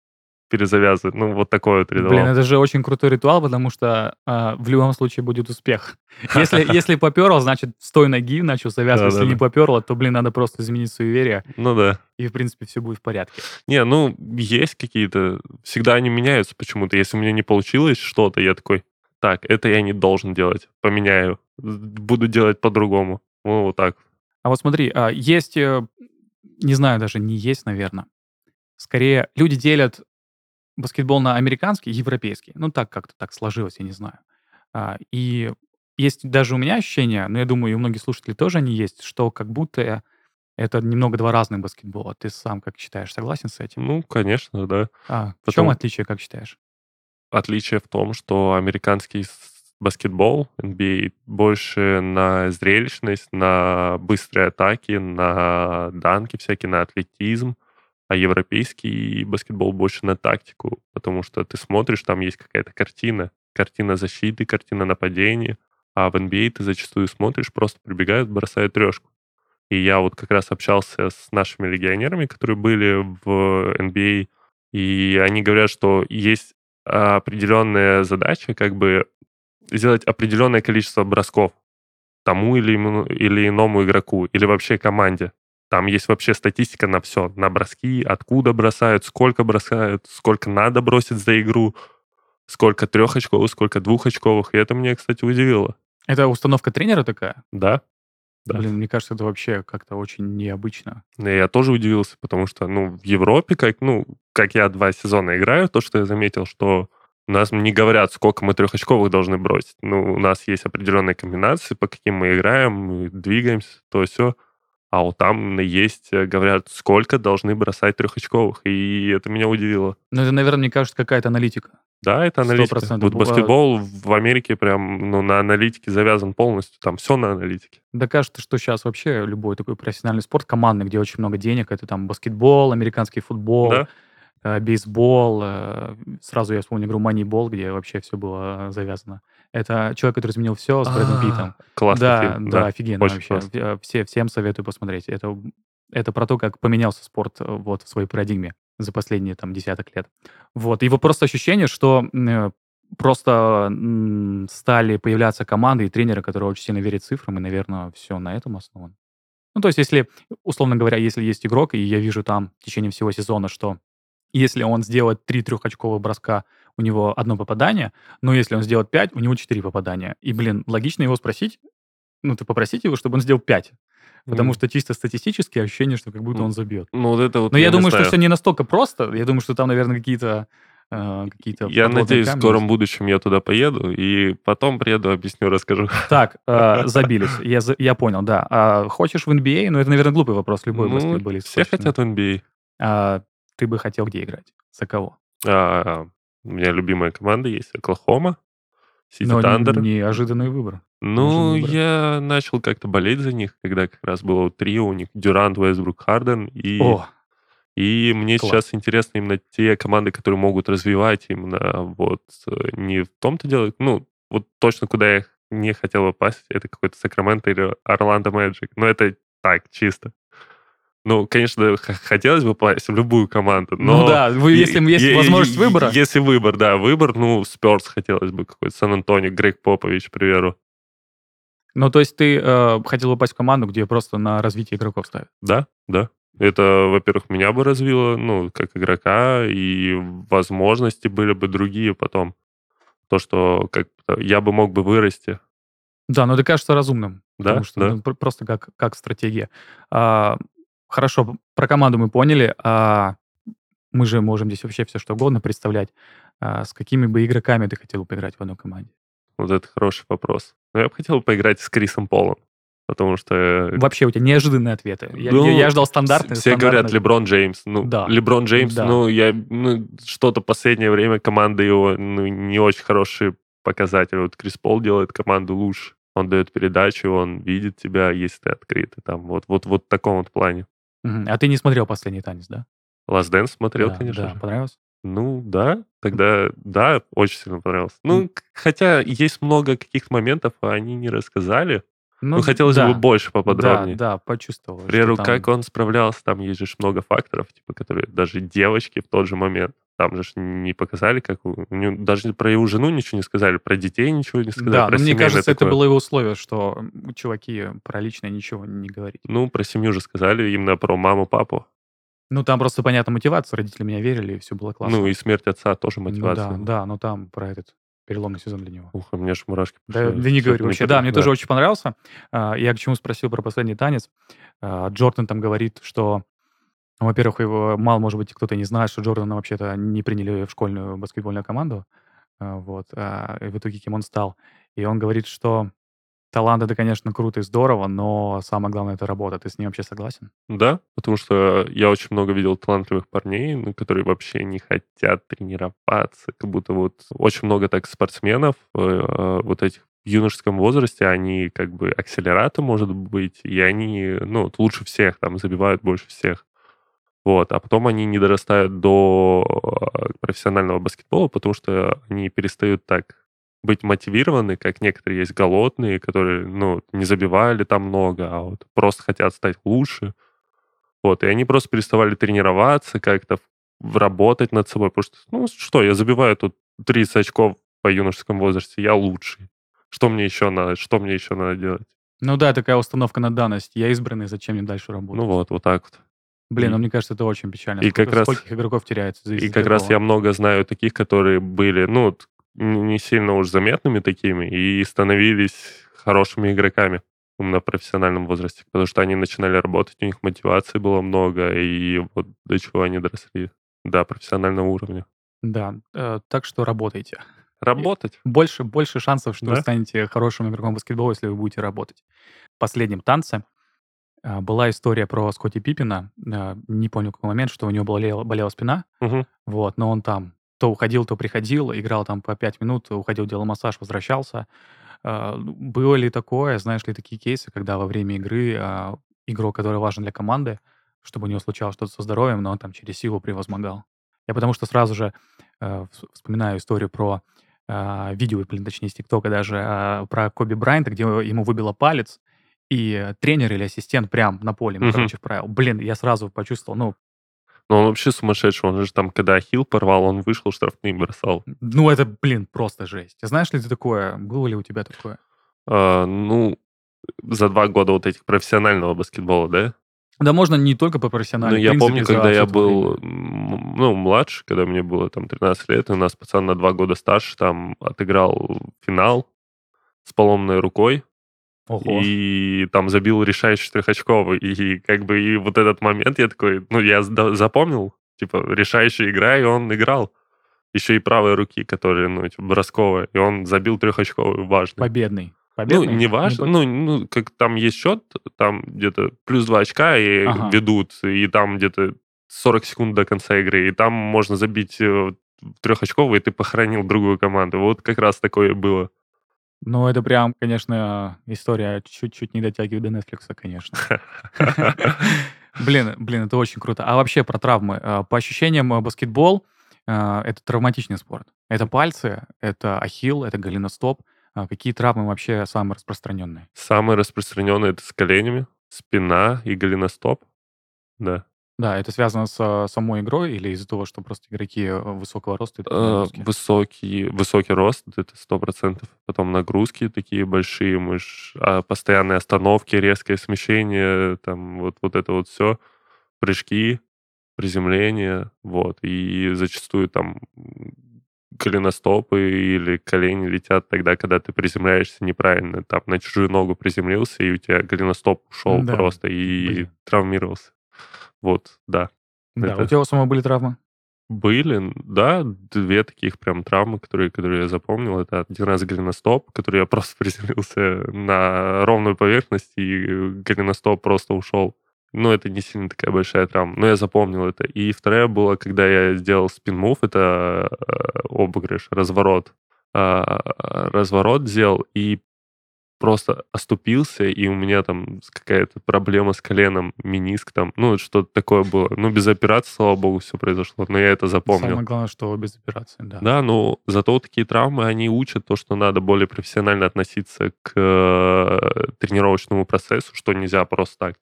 перезавязывать. Ну, вот такой вот ритуал. Блин, это же очень крутой ритуал, потому что а, в любом случае будет успех. Если, если поперло, значит, с той ноги начал завязывать. Если не поперло, то, блин, надо просто изменить суеверие. Ну да. И, в принципе, все будет в порядке. Не, ну, есть какие-то... Всегда они меняются почему-то. Если у меня не получилось что-то, я такой, так, это я не должен делать. Поменяю. Буду делать по-другому. Ну, вот так. А вот смотри, а, есть, э, не знаю даже, не есть, наверное. Скорее, люди делят баскетбол на американский европейский. Ну, так как-то так сложилось, я не знаю. А, и есть даже у меня ощущение, но я думаю, и у многих слушателей тоже они есть, что как будто это немного два разных баскетбола. Ты сам как считаешь, согласен с этим? Ну, конечно, да. А, в чем отличие, как считаешь? Отличие в том, что американский баскетбол, NBA, больше на зрелищность, на быстрые атаки, на данки всякие, на атлетизм а европейский баскетбол больше на тактику, потому что ты смотришь, там есть какая-то картина, картина защиты, картина нападения, а в NBA ты зачастую смотришь, просто прибегают, бросают трешку. И я вот как раз общался с нашими легионерами, которые были в NBA, и они говорят, что есть определенная задача, как бы сделать определенное количество бросков тому или, или иному игроку, или вообще команде. Там есть вообще статистика на все. На броски, откуда бросают, сколько бросают, сколько надо бросить за игру, сколько трехочковых, сколько двухочковых. И это меня, кстати, удивило. Это установка тренера такая? Да. Да. Блин, мне кажется, это вообще как-то очень необычно. Я тоже удивился, потому что, ну, в Европе, как, ну, как я два сезона играю, то, что я заметил, что у нас не говорят, сколько мы трехочковых должны бросить. Ну, у нас есть определенные комбинации, по каким мы играем, мы двигаемся, то все а вот там есть, э, говорят, сколько должны бросать трехочковых, и это меня удивило. Ну, это, наверное, мне кажется, какая-то аналитика. Да, это аналитика. 100%. Вот баскетбол в Америке прям ну, на аналитике завязан полностью, там все на аналитике. Да кажется, что сейчас вообще любой такой профессиональный спорт командный, где очень много денег, это там баскетбол, американский футбол, да? э, бейсбол. Э, сразу я вспомнил игру Moneyball, где вообще все было завязано. Это человек, который изменил все с Брэдом Питтом. Классный да, фильм. Да, да, офигенно Очень вообще. Классно. Все, всем советую посмотреть. Это, это про то, как поменялся спорт э, вот в своей парадигме за последние там десяток лет. Вот. И вот просто ощущение, что э, просто стали появляться команды и тренеры, которые очень сильно верят цифрам, и, наверное, все на этом основано. Ну, то есть, если, условно говоря, если есть игрок, и я вижу там в течение всего сезона, что если он сделает три трехочковых броска у него одно попадание, но если он сделает 5, у него 4 попадания. И, блин, логично его спросить, ну, ты попросить его, чтобы он сделал 5. Потому mm. что чисто статистически ощущение, что как будто он забьет. Ну, вот это вот Но я, думаю, знаю. что все не настолько просто. Я думаю, что там, наверное, какие-то э, какие-то Я надеюсь, камни. в скором будущем я туда поеду, и потом приеду, объясню, расскажу. Так, э, забились. Я, я понял, да. А хочешь в NBA? Ну, это, наверное, глупый вопрос. Любой ну, баскетболист. Все хочет, хотят в NBA. А, ты бы хотел где играть? За кого? А, у меня любимая команда есть, Оклахома, Сити Тандер. неожиданный выбор. Ну, выбор. я начал как-то болеть за них, когда как раз было трио у них Дюрант, Уэсбрук, Харден. И, О, и мне класс. сейчас интересно именно те команды, которые могут развивать именно вот э, не в том-то дело, ну, вот точно куда я не хотел попасть, это какой-то Сакраменто или Орландо Мэджик. Но это так, чисто. Ну, конечно, хотелось бы попасть в любую команду, но... Ну да, вы, если есть возможность выбора. Если выбор, да, выбор, ну, Спёрс хотелось бы какой-то, Сан-Антонио, Грег Попович, к примеру. Ну, то есть ты э, хотел попасть в команду, где просто на развитие игроков ставят? Да, да. Это, во-первых, меня бы развило, ну, как игрока, и возможности были бы другие потом. То, что как я бы мог бы вырасти. Да, но это кажется разумным. Да, потому что да. Ну, просто как, как стратегия. А, Хорошо, про команду мы поняли. А мы же можем здесь вообще все что угодно представлять. А с какими бы игроками ты хотел поиграть в одной команде? Вот это хороший вопрос. Ну, я бы хотел поиграть с Крисом Полом. Потому что... Вообще у тебя неожиданные ответы. Я, ну, я, я ждал стандартные. Все стандартные. говорят Леброн Джеймс. Ну, да. Леброн Джеймс, да. ну, я ну, что-то последнее время команда его ну, не очень хорошие показатели. Вот Крис Пол делает команду лучше. Он дает передачу, он видит тебя, если ты открытый. Там, вот, вот, вот в таком вот плане. А ты не смотрел «Последний танец», да? Last Dance смотрел, Да, конечно да. же. Понравилось? Ну, да, тогда, да, очень сильно понравилось. Ну, хотя есть много каких моментов, а они не рассказали. Ну, хотелось да. бы больше поподробнее. Да, да, почувствовал. К примеру, там... как он справлялся, там есть же много факторов, типа, которые даже девочки в тот же момент. Там же не показали, как... У него, даже про его жену ничего не сказали, про детей ничего не сказали. Да, про но мне кажется, такое. это было его условие, что чуваки про личное ничего не говорить. Ну, про семью же сказали, именно про маму, папу. Ну, там просто, понятно, мотивация. Родители меня верили, и все было классно. Ну, и смерть отца тоже мотивация. Ну, да, да, но там про этот переломный сезон для него. Ух, у меня же мурашки Да, да не говорю вообще. Да, мне тоже очень понравился. А, я к чему спросил про последний танец. А, Джордан там говорит, что ну, во-первых, его мало, может быть, кто-то не знает, что Джордана вообще-то не приняли в школьную баскетбольную команду. А, вот. И в итоге кем он стал. И он говорит, что Талант это, конечно, круто и здорово, но самое главное это работа. Ты с ним вообще согласен? Да, потому что я очень много видел талантливых парней, ну, которые вообще не хотят тренироваться, как будто вот очень много так спортсменов э, э вот этих в юношеском возрасте, они как бы акселераты, может быть, и они, ну, лучше всех, там, забивают больше всех. Вот, а потом они не дорастают до э, профессионального баскетбола, потому что они перестают так быть мотивированы, как некоторые есть голодные, которые, ну, не забивали там много, а вот просто хотят стать лучше. Вот, и они просто переставали тренироваться, как-то работать над собой, потому что, ну, что, я забиваю тут 30 очков по юношеском возрасте, я лучший. Что мне еще надо, что мне еще надо делать? Ну да, такая установка на данность. Я избранный, зачем мне дальше работать? Ну вот, вот так вот. Блин, ну мне кажется, это очень печально. И Сколько, как раз, скольких игроков теряется И как раз я много знаю таких, которые были, ну, не сильно уж заметными такими и становились хорошими игроками на профессиональном возрасте, потому что они начинали работать, у них мотивации было много, и вот до чего они доросли, до профессионального уровня. Да, э, так что работайте. Работать? Больше, больше шансов, что да? вы станете хорошим игроком баскетбола, если вы будете работать. В последнем танце была история про Скотти Пиппина. Э, не помню, какой момент, что у него болела, болела спина. Угу. Вот, но он там то уходил, то приходил, играл там по 5 минут, уходил, делал массаж, возвращался. А, ну, было ли такое, знаешь ли, такие кейсы, когда во время игры а, игрок, который важен для команды, чтобы у него случалось что-то со здоровьем, но он там через силу превозмогал? Я потому что сразу же э, вспоминаю историю про э, видео, блин, точнее, из ТикТока даже, э, про Коби Брайанта, где ему выбило палец, и тренер или ассистент прям на поле ему, Мгм. короче, вправил. Блин, я сразу почувствовал, ну, Но он вообще сумасшедший. Он же там, когда Хил порвал, он вышел, штрафные бросал. Ну, это, блин, просто жесть. Знаешь ли ты такое? Было ли у тебя такое? А, ну, за два года вот этих профессионального баскетбола, да? Да можно не только по профессиональному. Ну, я принципе, помню, когда я был, время. ну, младше, когда мне было там 13 лет, и у нас пацан на два года старше там отыграл финал с поломанной рукой, Ого. и там забил решающий трехочковый. И как бы и вот этот момент я такой, ну, я запомнил, типа, решающая игра, и он играл. Еще и правой руки, которая, ну, типа, бросковая. И он забил трехочковый, важный. Победный. Ну, Победный? не важно. Ну, ну, как там есть счет, там где-то плюс два очка и Ага. ведут, и там где-то 40 секунд до конца игры, и там можно забить э, трехочковый, и ты похоронил другую команду. Вот как раз такое было. Ну, это прям, конечно, история чуть-чуть не дотягивает до Netflix, конечно. Блин, блин, это очень круто. А вообще про травмы. А, По ощущениям, э, баскетбол а, это травматичный спорт. Это пальцы, это ахилл, это голеностоп. А Какие травмы вообще самые распространенные? Самое распространенное это с коленями, спина и голеностоп. Да. Да, это связано с а, самой игрой или из-за того, что просто игроки э, высокого роста? Э, нагрузки? Высокий, высокий рост, это сто процентов. Потом нагрузки такие большие, мы ж, а, постоянные остановки, резкое смещение, там вот, вот это вот все, прыжки, приземление, вот. И зачастую там м, голеностопы или колени летят тогда, когда ты приземляешься неправильно. Там на чужую ногу приземлился, и у тебя голеностоп ушел Да, просто и блин. травмировался. Вот, да. Да, это- у тебя у самого были травмы? Были, да, две таких прям травмы, которые, которые я запомнил. Это один раз голеностоп, который я просто приземлился на ровную поверхность, и голеностоп просто ушел. Ну, это не сильно такая большая травма, но я запомнил это. И вторая была, когда я сделал спин-мув, это э, обыгрыш, разворот. А, разворот сделал, и просто оступился, и у меня там какая-то проблема с коленом, миниск там, ну, что-то такое было. Ну, без операции, слава богу, все произошло, но я это запомнил. Самое главное, что без операции, да. Да, но зато такие травмы, они учат то, что надо более профессионально относиться к э, тренировочному процессу, что нельзя просто так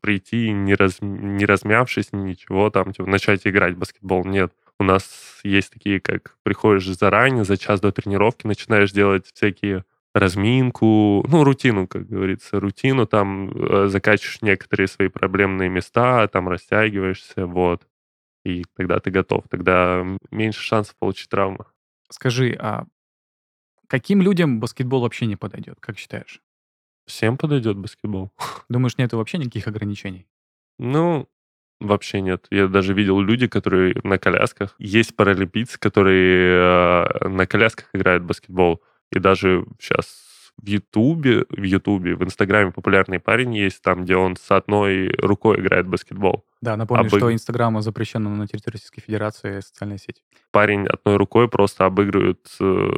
прийти, не, раз, не размявшись, ничего, там, типа, начать играть в баскетбол. Нет, У нас есть такие, как приходишь заранее, за час до тренировки, начинаешь делать всякие разминку, ну, рутину, как говорится, рутину, там э, закачиваешь некоторые свои проблемные места, там растягиваешься, вот, и тогда ты готов, тогда меньше шансов получить травму. Скажи, а каким людям баскетбол вообще не подойдет, как считаешь? Всем подойдет баскетбол. Думаешь, нету вообще никаких ограничений? Ну, Вообще нет. Я даже видел люди, которые на колясках. Есть паралимпийцы, которые э, на колясках играют в баскетбол. И даже сейчас в Ютубе, в Ютубе, в Инстаграме популярный парень есть, там, где он с одной рукой играет в баскетбол. Да, напомню, Обыг... что Инстаграм запрещен на территории Российской Федерации социальная сеть. Парень одной рукой просто обыгрывает э,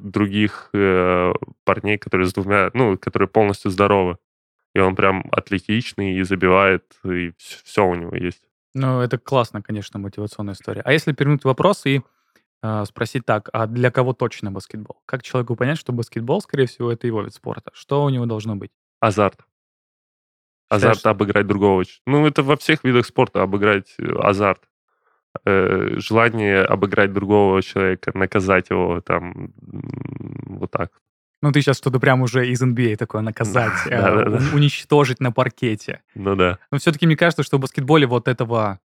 других э, парней, которые с двумя, ну, которые полностью здоровы. И он прям атлетичный и забивает, и все у него есть. Ну, это классно, конечно, мотивационная история. А если перевернуть вопрос и спросить так, а для кого точно баскетбол? Как человеку понять, что баскетбол, скорее всего, это его вид спорта? Что у него должно быть? Азарт. Азарт Считаешь, обыграть другого. Ну, это во всех видах спорта обыграть э, азарт. Э, желание обыграть другого человека, наказать его там вот так. Ну, ты сейчас что-то прям уже из NBA такое наказать, э, уничтожить на паркете. Ну да. Но все-таки мне кажется, что в баскетболе вот этого,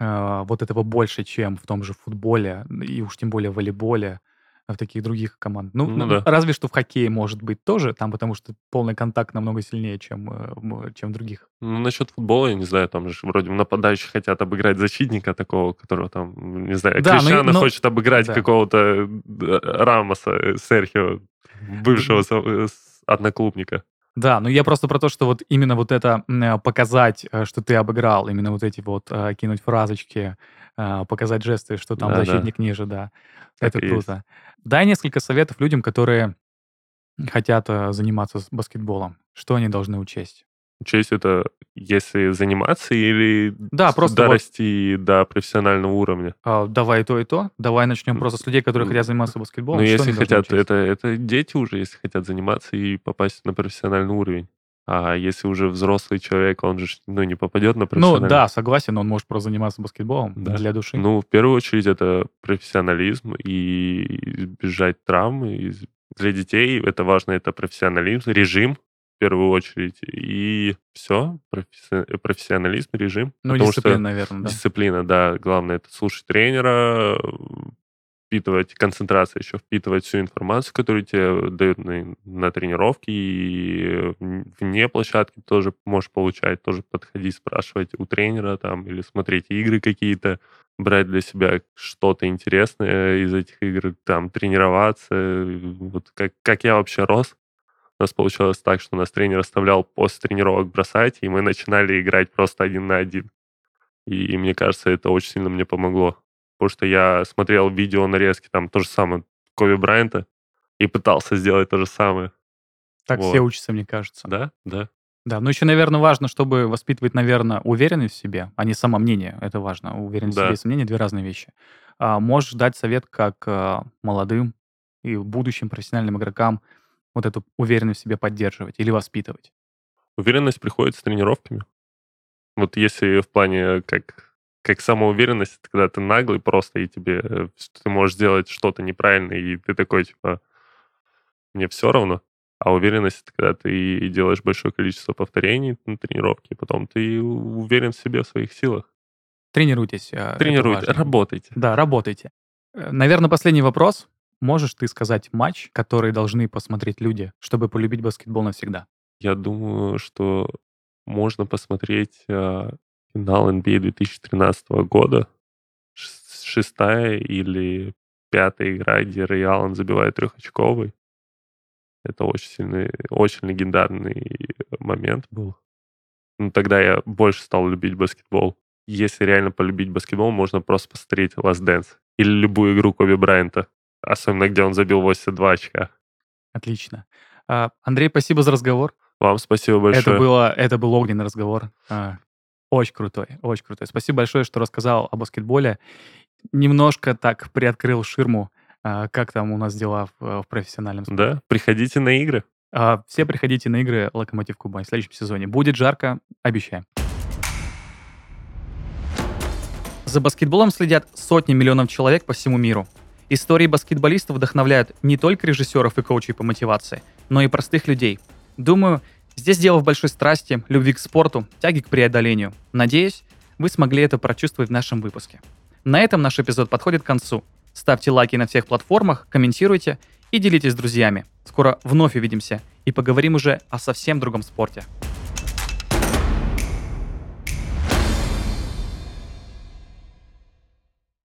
э, вот этого больше, чем в том же футболе, и уж тем более в волейболе, в таких других командах. Ну, ну да. разве что в хоккее может быть тоже, там потому что полный контакт намного сильнее, чем, э, чем в других. Ну, насчет футбола, я не знаю, там же вроде нападающие хотят обыграть защитника такого, которого там, не знаю, да, Кришана но, хочет обыграть да. какого-то э, Рамоса, э, Серхио, бывшего одноклубника. Да, ну я просто про то, что вот именно вот это показать, что ты обыграл, именно вот эти вот кинуть фразочки, показать жесты, что там да, защитник да. ниже, да. Так это круто. Есть. Дай несколько советов людям, которые хотят э, заниматься баскетболом. Что они должны учесть? Учесть это, если заниматься или да, просто дорасти вот, до профессионального уровня? А, давай и то, и то. Давай начнем просто с людей, которые хотят заниматься баскетболом. Ну, если хотят, это, это дети уже, если хотят заниматься и попасть на профессиональный уровень. А если уже взрослый человек, он же ну, не попадет на профессиональный. Ну да, согласен, он может просто заниматься баскетболом да. для души. Ну, в первую очередь, это профессионализм и избежать травм. И для детей это важно, это профессионализм, режим первую очередь. И все, профессионализм, режим. Ну, дисциплина, наверное, да. Дисциплина, да. Главное, это слушать тренера, впитывать, концентрация еще впитывать всю информацию, которую тебе дают на, на тренировке, и вне площадки тоже можешь получать, тоже подходить, спрашивать у тренера там, или смотреть игры какие-то, брать для себя что-то интересное из этих игр, там, тренироваться. Вот как, как я вообще рос, у нас получалось так, что нас тренер оставлял после тренировок бросать, и мы начинали играть просто один на один. И, и мне кажется, это очень сильно мне помогло потому что я смотрел видео нарезки, там то же самое Коби Брайанта, и пытался сделать то же самое. Так вот. все учатся, мне кажется. Да, да. Да, но еще, наверное, важно, чтобы воспитывать, наверное, уверенность в себе, а не самомнение. Это важно. Уверенность да. в себе и сомнение — две разные вещи. А, можешь дать совет как а, молодым и будущим профессиональным игрокам вот эту уверенность в себе поддерживать или воспитывать? Уверенность приходит с тренировками. Вот если в плане как как самоуверенность, это когда ты наглый просто, и тебе э, ты можешь сделать что-то неправильно, и ты такой, типа, мне все равно. А уверенность, это когда ты делаешь большое количество повторений на тренировке, и потом ты уверен в себе, в своих силах. Тренируйтесь. А, Тренируйтесь, работайте. Да, работайте. Э, Наверное, последний вопрос. Можешь ты сказать матч, который должны посмотреть люди, чтобы полюбить баскетбол навсегда? Я думаю, что можно посмотреть а, финал NBA 2013 года. Шестая или пятая игра, где Рэй Аллен забивает трехочковый. Это очень сильный, очень легендарный момент был. Ну, тогда я больше стал любить баскетбол. Если реально полюбить баскетбол, можно просто посмотреть Last Dance. Или любую игру Коби Брайанта. Особенно, где он забил 82 очка. Отлично. А, Андрей, спасибо за разговор. Вам спасибо большое. Это, было, это был огненный разговор. А, очень крутой, очень крутой. Спасибо большое, что рассказал о баскетболе. Немножко так приоткрыл ширму, а, как там у нас дела в, в профессиональном спорте. Да, приходите на игры. Все приходите на игры Локомотив Кубань в следующем сезоне. Будет жарко, обещаем. За баскетболом следят сотни миллионов человек по всему миру. Истории баскетболистов вдохновляют не только режиссеров и коучей по мотивации, но и простых людей. Думаю, здесь дело в большой страсти, любви к спорту, тяге к преодолению. Надеюсь, вы смогли это прочувствовать в нашем выпуске. На этом наш эпизод подходит к концу. Ставьте лайки на всех платформах, комментируйте и делитесь с друзьями. Скоро вновь увидимся и поговорим уже о совсем другом спорте.